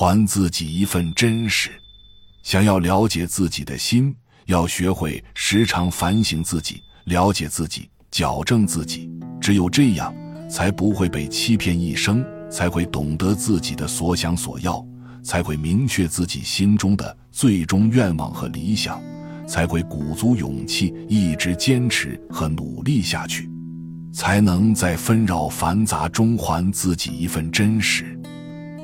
还自己一份真实。想要了解自己的心，要学会时常反省自己，了解自己，矫正自己。只有这样，才不会被欺骗一生，才会懂得自己的所想所要，才会明确自己心中的最终愿望和理想，才会鼓足勇气一直坚持和努力下去，才能在纷扰繁杂中还自己一份真实。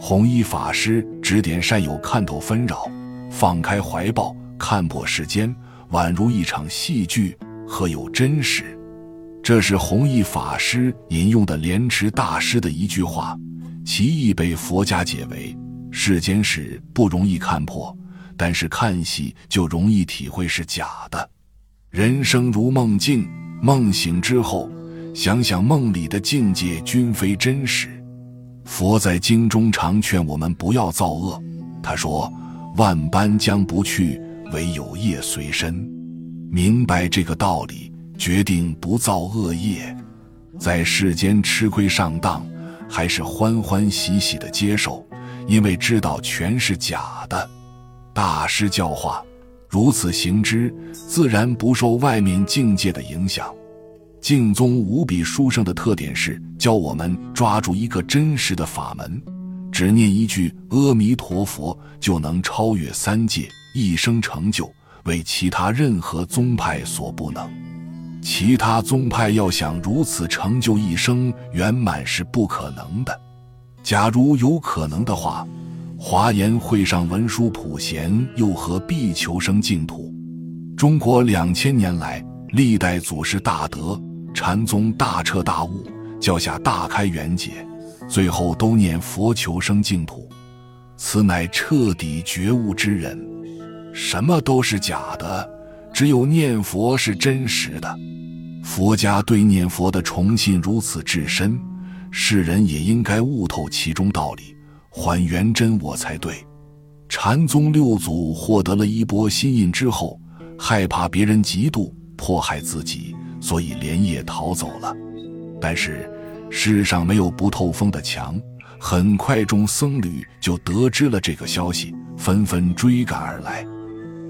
弘一法师指点善友看透纷扰。放开怀抱，看破世间，宛如一场戏剧，何有真实？这是弘一法师引用的莲池大师的一句话，其意被佛家解为：世间事不容易看破，但是看戏就容易体会是假的。人生如梦境，梦醒之后，想想梦里的境界均非真实。佛在经中常劝我们不要造恶，他说。万般将不去，唯有业随身。明白这个道理，决定不造恶业，在世间吃亏上当，还是欢欢喜喜的接受，因为知道全是假的。大师教化，如此行之，自然不受外面境界的影响。净宗无比殊胜的特点是教我们抓住一个真实的法门。只念一句阿弥陀佛，就能超越三界，一生成就，为其他任何宗派所不能。其他宗派要想如此成就一生圆满是不可能的。假如有可能的话，华严会上文殊普贤又何必求生净土？中国两千年来，历代祖师大德，禅宗大彻大悟，教下大开圆解。最后都念佛求生净土，此乃彻底觉悟之人。什么都是假的，只有念佛是真实的。佛家对念佛的崇信如此至深，世人也应该悟透其中道理，还原真我才对。禅宗六祖获得了一波新印之后，害怕别人嫉妒迫害自己，所以连夜逃走了。但是。世上没有不透风的墙，很快众僧侣就得知了这个消息，纷纷追赶而来。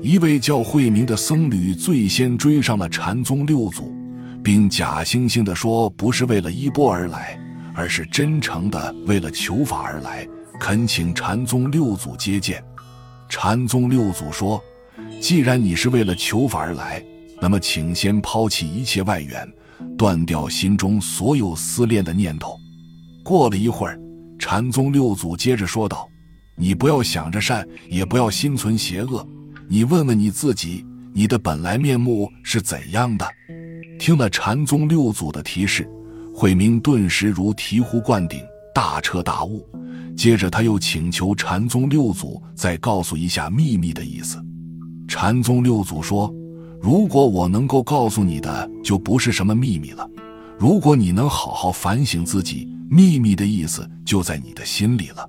一位叫慧明的僧侣最先追上了禅宗六祖，并假惺惺地说：“不是为了衣钵而来，而是真诚的为了求法而来，恳请禅宗六祖接见。”禅宗六祖说：“既然你是为了求法而来，那么请先抛弃一切外援。”断掉心中所有思念的念头。过了一会儿，禅宗六祖接着说道：“你不要想着善，也不要心存邪恶。你问问你自己，你的本来面目是怎样的？”听了禅宗六祖的提示，慧明顿时如醍醐灌顶，大彻大悟。接着他又请求禅宗六祖再告诉一下秘密的意思。禅宗六祖说。如果我能够告诉你的，就不是什么秘密了。如果你能好好反省自己，秘密的意思就在你的心里了。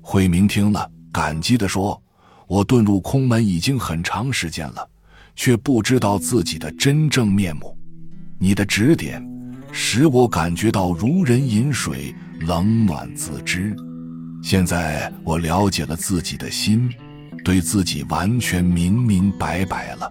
慧明听了，感激地说：“我遁入空门已经很长时间了，却不知道自己的真正面目。你的指点，使我感觉到如人饮水，冷暖自知。现在我了解了自己的心，对自己完全明明白白了。”